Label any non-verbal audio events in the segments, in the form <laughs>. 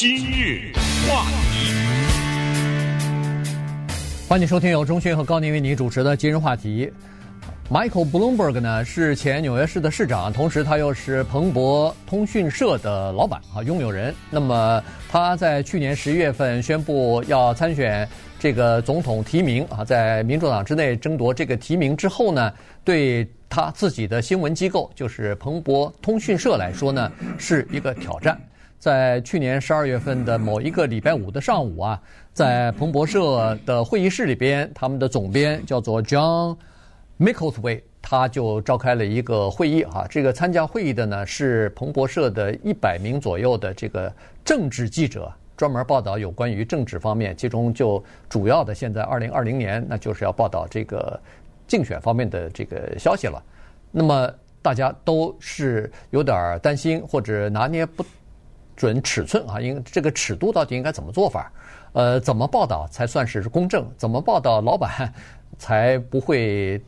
今日话题，欢迎收听由钟迅和高宁为你主持的今日话题。Michael Bloomberg 呢是前纽约市的市长，同时他又是彭博通讯社的老板啊，拥有人。那么他在去年十一月份宣布要参选这个总统提名啊，在民主党之内争夺这个提名之后呢，对他自己的新闻机构就是彭博通讯社来说呢，是一个挑战。在去年十二月份的某一个礼拜五的上午啊，在彭博社的会议室里边，他们的总编叫做 John。Micklethwait 他就召开了一个会议啊，这个参加会议的呢是彭博社的一百名左右的这个政治记者，专门报道有关于政治方面，其中就主要的现在二零二零年，那就是要报道这个竞选方面的这个消息了。那么大家都是有点担心或者拿捏不准尺寸啊，应这个尺度到底应该怎么做法？呃，怎么报道才算是公正？怎么报道老板 <laughs> 才不会？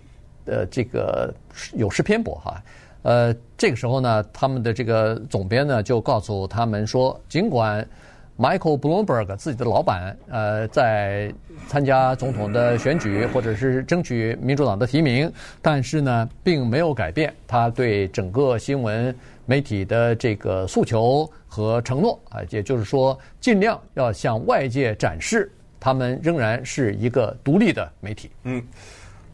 呃，这个有失偏颇哈，呃，这个时候呢，他们的这个总编呢就告诉他们说，尽管 Michael Bloomberg 自己的老板呃在参加总统的选举或者是争取民主党的提名，但是呢，并没有改变他对整个新闻媒体的这个诉求和承诺啊，也就是说，尽量要向外界展示他们仍然是一个独立的媒体。嗯。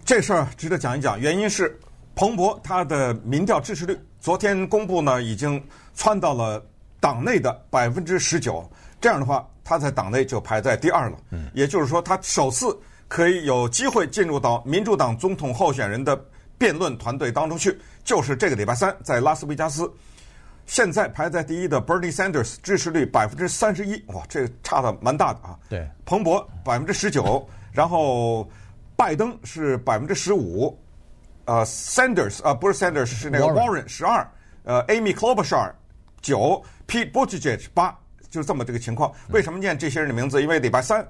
这事儿值得讲一讲，原因是彭博他的民调支持率昨天公布呢，已经窜到了党内的百分之十九。这样的话，他在党内就排在第二了。嗯，也就是说，他首次可以有机会进入到民主党总统候选人的辩论团队当中去。就是这个礼拜三在拉斯维加斯，现在排在第一的 Bernie Sanders 支持率百分之三十一，哇，这个差的蛮大的啊。对，彭博百分之十九，然后。拜登是百分之十五，呃，Sanders 啊，不是 Sanders，是那个 Warren 十二，呃，Amy Klobuchar 九，Pete Buttigieg 八，就是这么这个情况。为什么念这些人的名字？因为礼拜三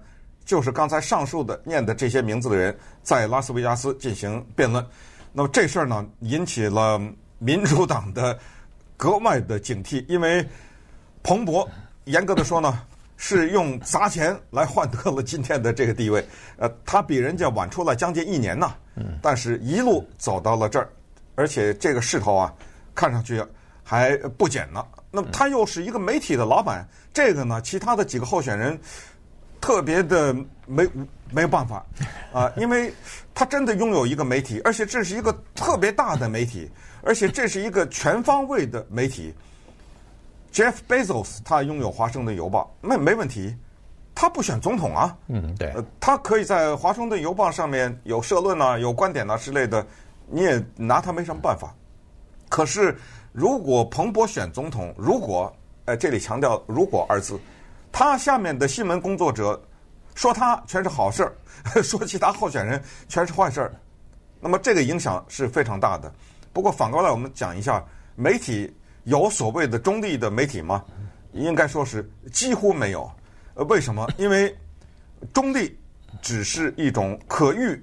就是刚才上述的念的这些名字的人在拉斯维加斯进行辩论。那么这事儿呢，引起了民主党的格外的警惕，因为彭博严格的说呢。是用砸钱来换得了今天的这个地位，呃，他比人家晚出来将近一年呐，但是一路走到了这儿，而且这个势头啊，看上去还不减呢。那么他又是一个媒体的老板，这个呢，其他的几个候选人特别的没没有办法 <laughs> 啊，因为他真的拥有一个媒体，而且这是一个特别大的媒体，而且这是一个全方位的媒体。Jeff Bezos 他拥有《华盛顿邮报》，没没问题，他不选总统啊。嗯，对。呃，他可以在《华盛顿邮报》上面有社论啊，有观点啊之类的，你也拿他没什么办法。可是，如果彭博选总统，如果，呃，这里强调“如果”二字，他下面的新闻工作者说他全是好事儿，<laughs> 说其他候选人全是坏事儿，那么这个影响是非常大的。不过反过来，我们讲一下媒体。有所谓的中立的媒体吗？应该说是几乎没有。呃，为什么？因为中立只是一种可遇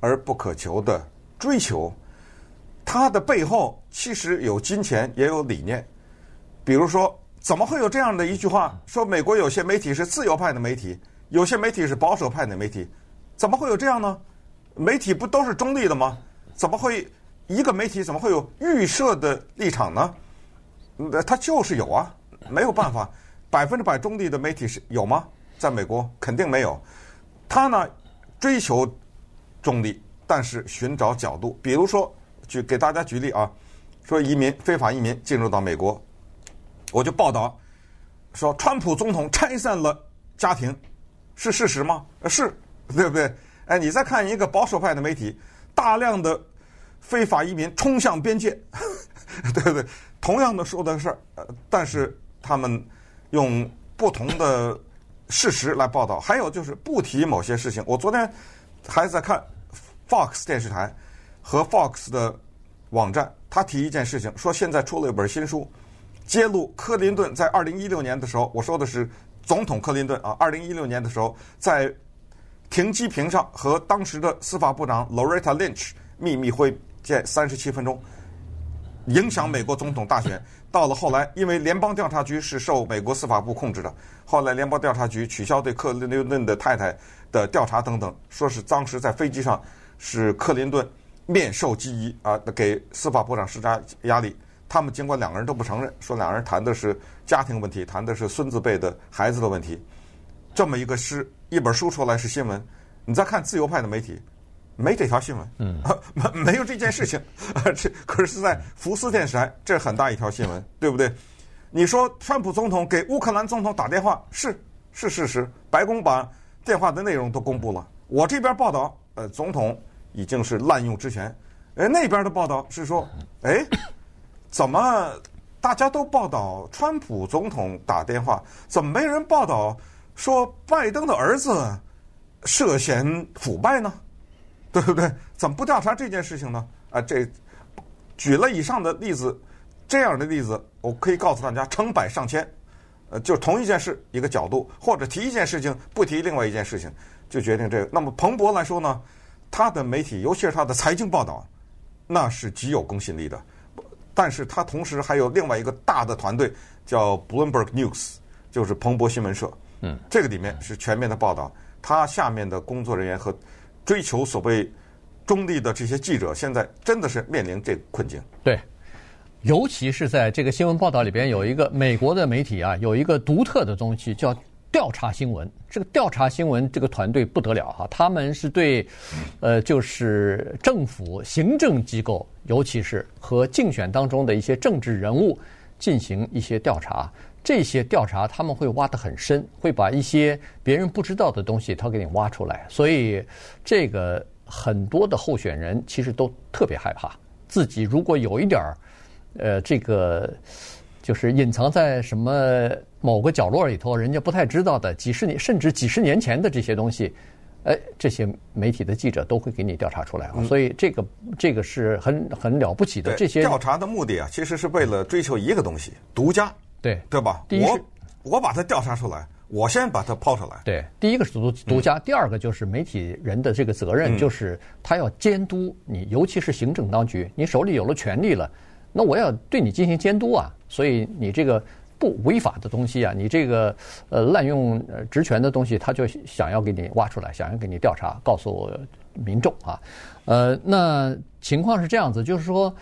而不可求的追求，它的背后其实有金钱，也有理念。比如说，怎么会有这样的一句话说，美国有些媒体是自由派的媒体，有些媒体是保守派的媒体？怎么会有这样呢？媒体不都是中立的吗？怎么会一个媒体怎么会有预设的立场呢？呃，他就是有啊，没有办法，百分之百中立的媒体是有吗？在美国肯定没有。他呢，追求中立，但是寻找角度。比如说，举给大家举例啊，说移民非法移民进入到美国，我就报道说，川普总统拆散了家庭，是事实吗？是，对不对？哎，你再看一个保守派的媒体，大量的非法移民冲向边界，<laughs> 对不对？同样的说的事儿，呃，但是他们用不同的事实来报道，还有就是不提某些事情。我昨天还在看 Fox 电视台和 Fox 的网站，他提一件事情，说现在出了一本新书，揭露克林顿在二零一六年的时候，我说的是总统克林顿啊，二零一六年的时候在停机坪上和当时的司法部长 Loretta Lynch 秘密会见三十七分钟。影响美国总统大选。到了后来，因为联邦调查局是受美国司法部控制的，后来联邦调查局取消对克林顿的太太的调查等等，说是当时在飞机上是克林顿面授机宜啊，给司法部长施加压力。他们尽管两个人都不承认，说两个人谈的是家庭问题，谈的是孙子辈的孩子的问题。这么一个诗，一本书出来是新闻，你再看自由派的媒体。没这条新闻，嗯，<laughs> 没没有这件事情，<laughs> 这可是在福斯电视台，这很大一条新闻，对不对？你说川普总统给乌克兰总统打电话是是事实，白宫把电话的内容都公布了。我这边报道，呃，总统已经是滥用职权，哎，那边的报道是说，哎，怎么大家都报道川普总统打电话，怎么没人报道说拜登的儿子涉嫌腐败呢？对不对？怎么不调查这件事情呢？啊，这举了以上的例子，这样的例子，我可以告诉大家，成百上千，呃，就同一件事一个角度，或者提一件事情，不提另外一件事情，就决定这个。那么彭博来说呢，他的媒体，尤其是他的财经报道，那是极有公信力的。但是他同时还有另外一个大的团队，叫 Bloomberg News，就是彭博新闻社。嗯，这个里面是全面的报道，他下面的工作人员和。追求所谓中立的这些记者，现在真的是面临这个困境。对，尤其是在这个新闻报道里边，有一个美国的媒体啊，有一个独特的东西叫调查新闻。这个调查新闻这个团队不得了哈，他们是对呃，就是政府行政机构，尤其是和竞选当中的一些政治人物进行一些调查。这些调查他们会挖得很深，会把一些别人不知道的东西他给你挖出来。所以，这个很多的候选人其实都特别害怕自己如果有一点儿，呃，这个就是隐藏在什么某个角落里头，人家不太知道的几十年甚至几十年前的这些东西，哎，这些媒体的记者都会给你调查出来啊。所以，这个这个是很很了不起的。这些调查的目的啊，其实是为了追求一个东西——独家。对对吧？第一我我把它调查出来，我先把它抛出来。对，第一个是独独家，嗯、第二个就是媒体人的这个责任，就是他要监督你，嗯、尤其是行政当局，你手里有了权力了，那我要对你进行监督啊。所以你这个不违法的东西啊，你这个呃滥用职权的东西，他就想要给你挖出来，想要给你调查，告诉民众啊。呃，那情况是这样子，就是说。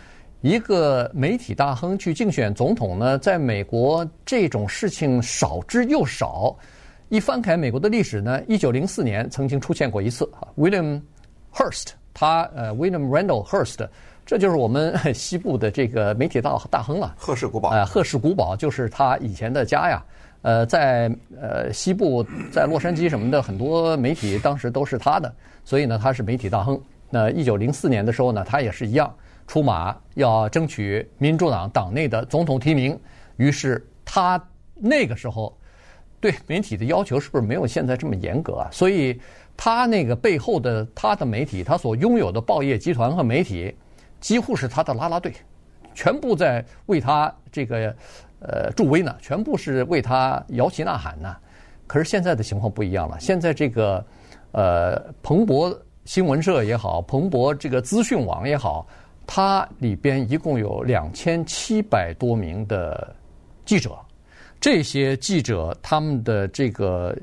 一个媒体大亨去竞选总统呢，在美国这种事情少之又少。一翻开美国的历史呢，一九零四年曾经出现过一次啊，William Hearst，他呃，William Randall Hearst，这就是我们 <laughs> 西部的这个媒体大大亨了。赫氏古堡啊，赫氏古堡就是他以前的家呀。呃，在呃西部，在洛杉矶什么的，很多媒体当时都是他的，所以呢，他是媒体大亨。那一九零四年的时候呢，他也是一样。出马要争取民主党党内的总统提名，于是他那个时候对媒体的要求是不是没有现在这么严格啊？所以他那个背后的他的媒体，他所拥有的报业集团和媒体，几乎是他的啦啦队，全部在为他这个呃助威呢，全部是为他摇旗呐喊呢。可是现在的情况不一样了，现在这个呃彭博新闻社也好，彭博这个资讯网也好。它里边一共有两千七百多名的记者，这些记者他们的这个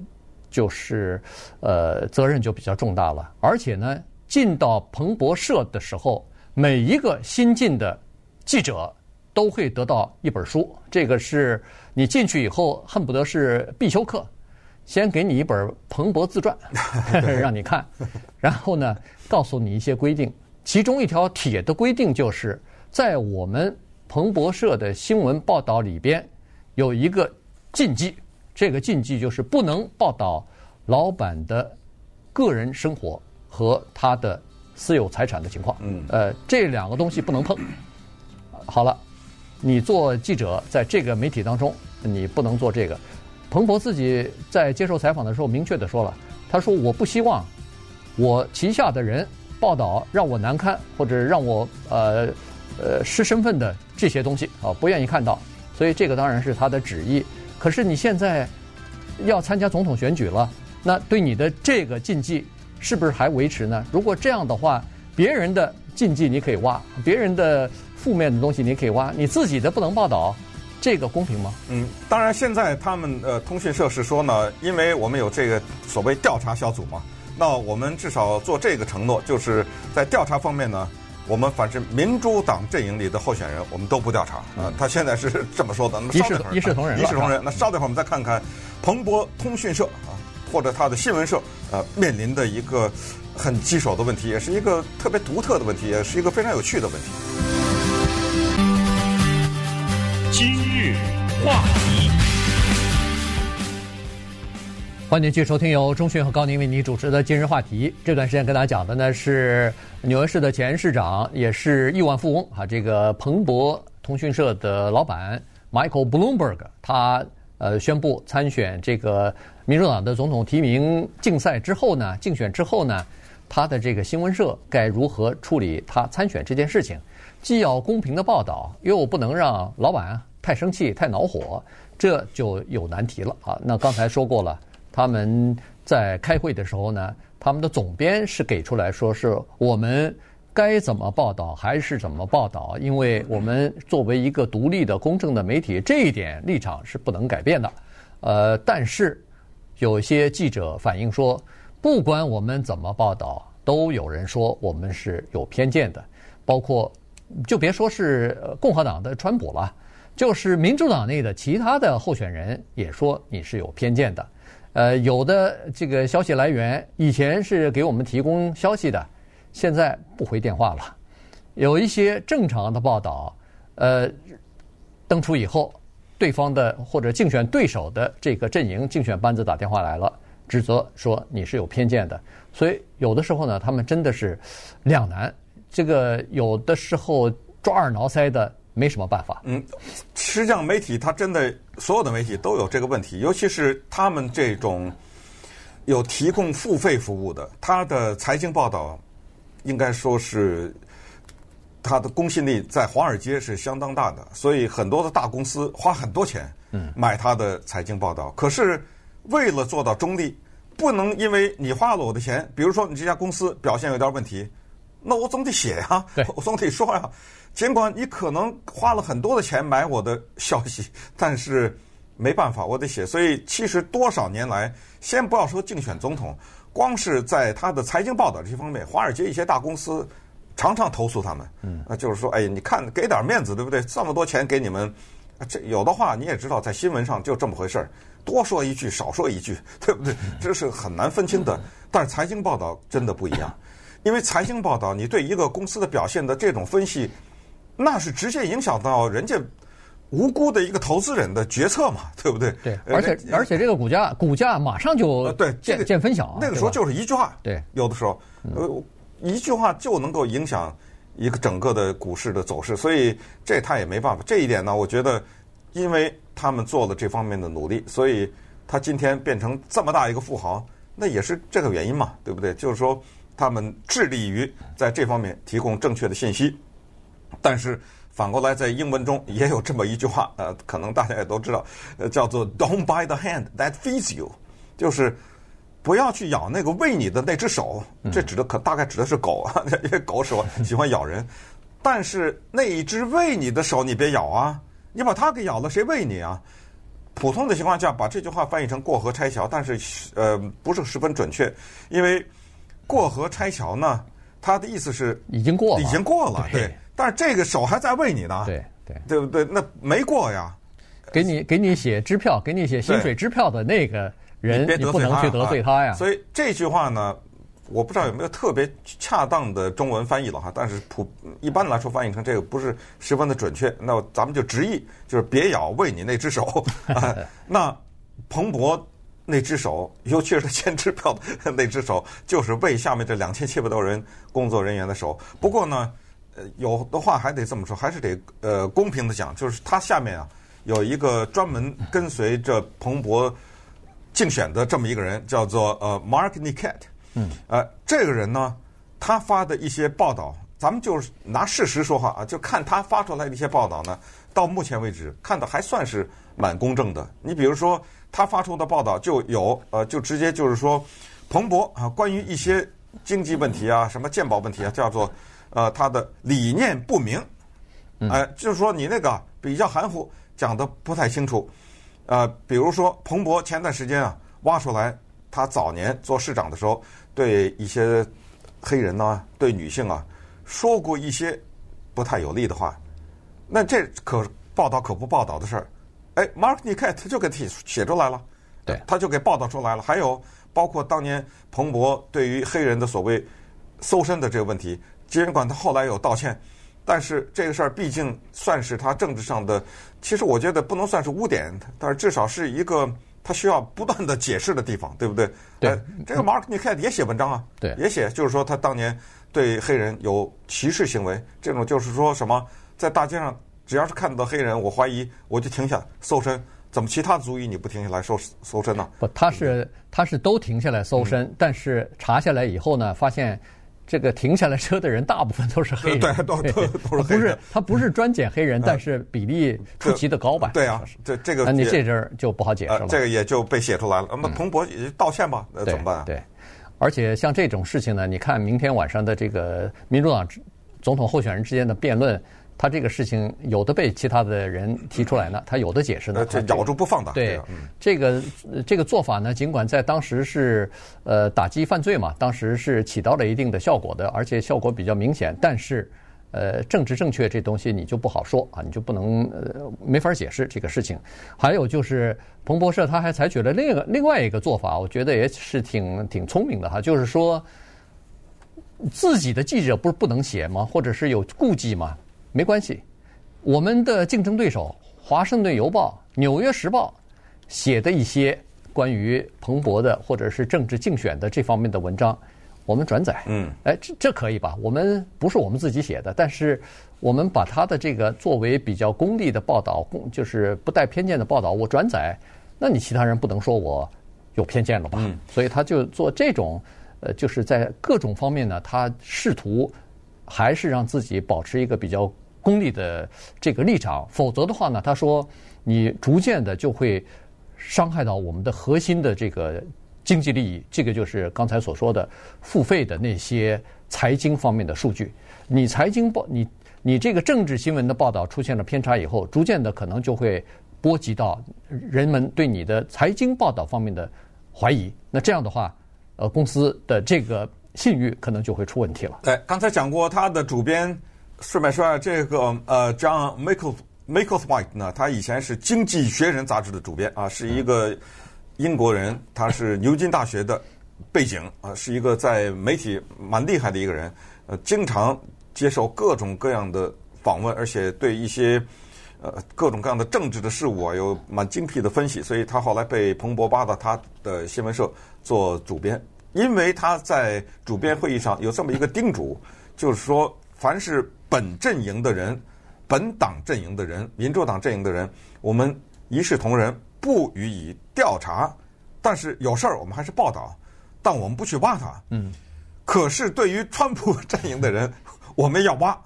就是呃责任就比较重大了。而且呢，进到彭博社的时候，每一个新进的记者都会得到一本书，这个是你进去以后恨不得是必修课，先给你一本彭博自传 <laughs> 让你看，然后呢，告诉你一些规定。其中一条铁的规定就是，在我们彭博社的新闻报道里边有一个禁忌，这个禁忌就是不能报道老板的个人生活和他的私有财产的情况。嗯，呃，这两个东西不能碰。好了，你做记者在这个媒体当中，你不能做这个。彭博自己在接受采访的时候明确的说了，他说：“我不希望我旗下的人。”报道让我难堪，或者让我呃呃失身份的这些东西啊，不愿意看到，所以这个当然是他的旨意。可是你现在要参加总统选举了，那对你的这个禁忌是不是还维持呢？如果这样的话，别人的禁忌你可以挖，别人的负面的东西你可以挖，你自己的不能报道，这个公平吗？嗯，当然，现在他们呃通讯社是说呢，因为我们有这个所谓调查小组嘛，那我们至少做这个承诺，就是在调查方面呢。我们反正民主党阵营里的候选人，我们都不调查啊。他现在是这么说的。那么一视一视同仁，一视同仁。那稍等会儿我们再看看彭博通讯社啊，或者他的新闻社呃面临的一个很棘手的问题，也是一个特别独特的问题，也是一个非常有趣的问题。今日话题。欢迎继续收听由钟迅和高宁为你主持的今日话题。这段时间跟大家讲的呢是纽约市的前市长，也是亿万富翁啊，这个彭博通讯社的老板 Michael Bloomberg，他呃宣布参选这个民主党的总统提名竞赛之后呢，竞选之后呢，他的这个新闻社该如何处理他参选这件事情？既要公平的报道，又不能让老板太生气、太恼火，这就有难题了啊。那刚才说过了。他们在开会的时候呢，他们的总编是给出来说是我们该怎么报道还是怎么报道，因为我们作为一个独立的、公正的媒体，这一点立场是不能改变的。呃，但是有些记者反映说，不管我们怎么报道，都有人说我们是有偏见的，包括就别说是共和党的川普了，就是民主党内的其他的候选人也说你是有偏见的。呃，有的这个消息来源以前是给我们提供消息的，现在不回电话了。有一些正常的报道，呃，登出以后，对方的或者竞选对手的这个阵营竞选班子打电话来了，指责说你是有偏见的。所以有的时候呢，他们真的是两难。这个有的时候抓耳挠腮的。没什么办法。嗯，实际上媒体它真的所有的媒体都有这个问题，尤其是他们这种有提供付费服务的，他的财经报道应该说是它的公信力在华尔街是相当大的，所以很多的大公司花很多钱嗯买它的财经报道。可是为了做到中立，不能因为你花了我的钱，比如说你这家公司表现有点问题，那我总得写呀，我总得说呀。尽管你可能花了很多的钱买我的消息，但是没办法，我得写。所以其实多少年来，先不要说竞选总统，光是在他的财经报道这方面，华尔街一些大公司常常投诉他们。嗯，那就是说，哎，你看给点面子，对不对？这么多钱给你们，这有的话你也知道，在新闻上就这么回事儿，多说一句少说一句，对不对？这是很难分清的。但是财经报道真的不一样，因为财经报道你对一个公司的表现的这种分析。那是直接影响到人家无辜的一个投资人的决策嘛，对不对？对，而且而且这个股价股价马上就对这个见分晓，那个时候就是一句话，对，有的时候呃一句话就能够影响一个整个的股市的走势，所以这他也没办法。这一点呢，我觉得因为他们做了这方面的努力，所以他今天变成这么大一个富豪，那也是这个原因嘛，对不对？就是说他们致力于在这方面提供正确的信息。但是反过来，在英文中也有这么一句话，呃，可能大家也都知道，呃，叫做 "Don't bite the hand that feeds you"，就是不要去咬那个喂你的那只手。这指的可大概指的是狗啊，<laughs> 因为狗手喜欢咬人。但是那一只喂你的手，你别咬啊！你把它给咬了，谁喂你啊？普通的情况下，把这句话翻译成过河拆桥，但是呃，不是十分准确，因为过河拆桥呢，它的意思是已经过了，已经过了，对。但是这个手还在喂你呢，对对，对不对？那没过呀，给你给你写支票，给你写薪水支票的那个人，你，你不能去得罪他呀。所以这句话呢，我不知道有没有特别恰当的中文翻译了哈。但是普一般来说翻译成这个不是十分的准确。那咱们就直译，就是别咬喂你那只手。<laughs> <laughs> 那彭博那只手，尤其是签支票的那只手，就是喂下面这两千七百多人工作人员的手。不过呢。呃，有的话还得这么说，还是得呃公平的讲，就是他下面啊有一个专门跟随着彭博竞选的这么一个人，叫做呃 Mark Niket。嗯。呃，这个人呢，他发的一些报道，咱们就是拿事实说话啊，就看他发出来的一些报道呢，到目前为止看的还算是蛮公正的。你比如说，他发出的报道就有呃，就直接就是说，彭博啊，关于一些经济问题啊，什么鉴宝问题啊，叫做。呃，他的理念不明，哎、就是说你那个比较含糊，讲的不太清楚。呃，比如说彭博前段时间啊挖出来，他早年做市长的时候，对一些黑人呢、对女性啊说过一些不太有利的话。那这可报道可不报道的事儿，哎，Mark Niket 他就给写写出来了，对他就给报道出来了。还有包括当年彭博对于黑人的所谓搜身的这个问题，尽管他后来有道歉，但是这个事儿毕竟算是他政治上的，其实我觉得不能算是污点，但是至少是一个他需要不断的解释的地方，对不对？对呃，这个 Mark Niket 也写文章啊，对也写就是说他当年对黑人有歧视行为，这种就是说什么。在大街上，只要是看到黑人，我怀疑我就停下搜身。怎么其他族裔你不停下来搜搜身呢？不，他是他是都停下来搜身，嗯但是查下来以后呢，发现这个停下来车的人大部分都是黑人，对都都都是黑人不是他不是专捡黑人，但是比例出奇的高吧？对啊，这这个那你这阵儿就不好解释了。呃，这个也就被写出来了。那么彭博也道歉吧，那对怎么办啊？对，而且像这种事情呢，你看明天晚上的这个民主党总统候选人之间的辩论。他这个事情有的被其他的人提出来呢，他有的解释呢，呃，这咬住不放的。对，嗯、这个这个做法呢，尽管在当时是呃打击犯罪嘛，当时是起到了一定的效果的，而且效果比较明显。但是，呃，政治正确这东西你就不好说啊，你就不能呃没法解释这个事情。还有就是，彭博社他还采取了另一个另外一个做法，我觉得也是挺挺聪明的哈，就是说自己的记者不是不能写吗？或者是有顾忌吗？没关系，我们的竞争对手《华盛顿邮报》《纽约时报》写的一些关于彭博的或者是政治竞选的这方面的文章，我们转载。嗯，哎，这这可以吧？我们不是我们自己写的，但是我们把他的这个作为比较功利的报道，公就是不带偏见的报道，我转载，那你其他人不能说我有偏见了吧？嗯，所以他就做这种，呃，就是在各种方面呢，他试图还是让自己保持一个比较功利的这个立场，否则的话呢，他说你逐渐的就会伤害到我们的核心的这个经济利益。这个就是刚才所说的付费的那些财经方面的数据。你财经报，你你这个政治新闻的报道出现了偏差以后，逐渐的可能就会波及到人们对你的财经报道方面的怀疑。那这样的话，呃，公司的这个信誉可能就会出问题了。对，刚才讲过他的主编。顺便说下，这个呃，John Michael Michael White 呢，他以前是《经济学人》杂志的主编啊，是一个英国人，他是牛津大学的背景啊，是一个在媒体蛮厉害的一个人，呃，经常接受各种各样的访问，而且对一些呃各种各样的政治的事物啊有蛮精辟的分析，所以他后来被彭博扒到他的新闻社做主编，因为他在主编会议上有这么一个叮嘱，就是说凡是本阵营的人，本党阵营的人，民主党阵营的人，我们一视同仁，不予以调查。但是有事儿我们还是报道，但我们不去挖他。嗯。可是对于川普阵营的人，<laughs> 我们要挖，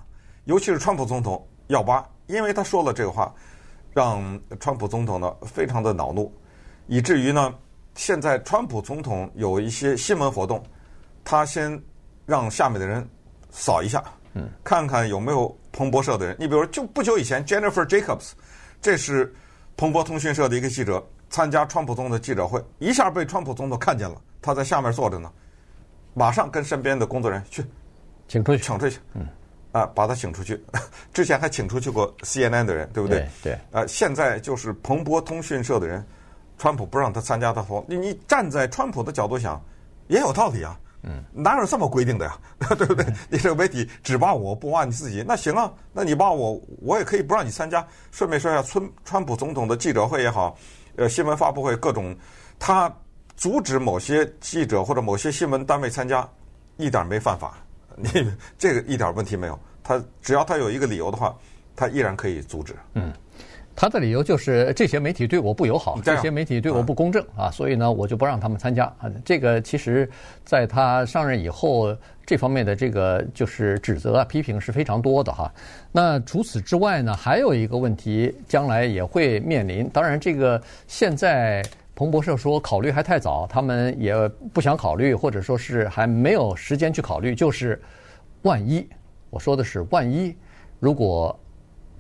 尤其是川普总统要挖，因为他说了这个话，让川普总统呢非常的恼怒，以至于呢，现在川普总统有一些新闻活动，他先让下面的人扫一下。嗯，看看有没有彭博社的人。你比如就不久以前，Jennifer Jacobs，这是彭博通讯社的一个记者，参加川普总统的记者会，一下被川普总统看见了，他在下面坐着呢，马上跟身边的工作人员去，请出去，请出去，嗯，啊，把他请出去。<laughs> 之前还请出去过 CNN 的人，对不对？对。啊，现在就是彭博通讯社的人，川普不让他参加他说，你你站在川普的角度想，也有道理啊。嗯，哪有这么规定的呀？<laughs> 对不对？你这个媒体只骂我不骂你自己，那行啊，那你骂我，我也可以不让你参加。顺便说一下，川川普总统的记者会也好，呃，新闻发布会各种，他阻止某些记者或者某些新闻单位参加，一点没犯法，<laughs> 你这个一点问题没有。他只要他有一个理由的话，他依然可以阻止。嗯。他的理由就是这些媒体对我不友好，这些媒体对我不公正啊，所以呢，我就不让他们参加啊。这个其实，在他上任以后，这方面的这个就是指责啊、批评是非常多的哈。那除此之外呢，还有一个问题，将来也会面临。当然，这个现在彭博社说考虑还太早，他们也不想考虑，或者说是还没有时间去考虑。就是万一我说的是，万一如果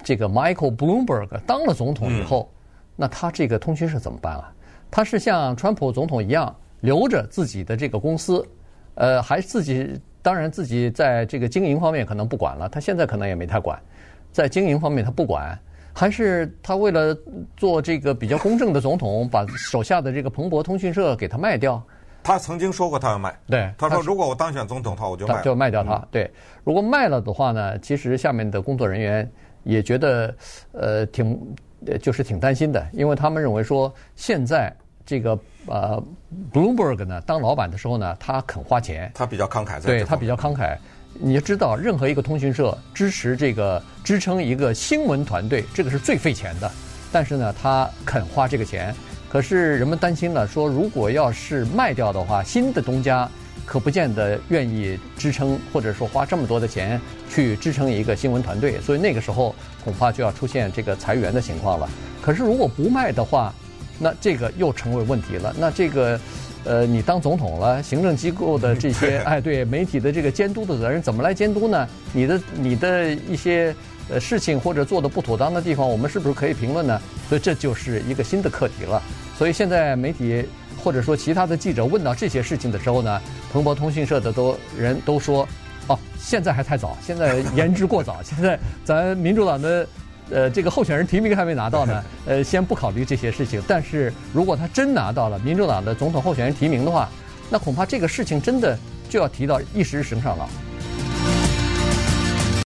这个 Michael Bloomberg 当了总统以后，嗯、那他这个通讯社怎么办啊？他是像川普总统一样留着自己的这个公司，呃，还自己当然自己在这个经营方面可能不管了，他现在可能也没太管，在经营方面他不管，还是他为了做这个比较公正的总统，把手下的这个彭博通讯社给他卖掉？他曾经说过他要卖，对，他说如果我当选总统的话，我就卖，就卖掉他。对，如果卖了的话呢，其实下面的工作人员也觉得呃挺就是挺担心的，因为他们认为说现在。这个呃，Bloomberg 呢，当老板的时候呢，他肯花钱，他比较慷慨，对他比较慷慨。你要知道，任何一个通讯社支持这个支撑一个新闻团队，这个是最费钱的。但是呢，他肯花这个钱。可是人们担心了，说如果要是卖掉的话，新的东家可不见得愿意支撑，或者说花这么多的钱去支撑一个新闻团队。所以那个时候恐怕就要出现这个裁员的情况了。可是如果不卖的话，那这个又成为问题了。那这个，呃，你当总统了，行政机构的这些，<laughs> 哎，对媒体的这个监督的责任，怎么来监督呢？你的你的一些呃事情或者做的不妥当的地方，我们是不是可以评论呢？所以这就是一个新的课题了。所以现在媒体或者说其他的记者问到这些事情的时候呢，彭博通讯社的都人都说，哦，现在还太早，现在言之过早，现在咱民主党的。呃，这个候选人提名还没拿到呢，<laughs> 呃，先不考虑这些事情。但是如果他真拿到了民主党的总统候选人提名的话，那恐怕这个事情真的就要提到议事日程上了。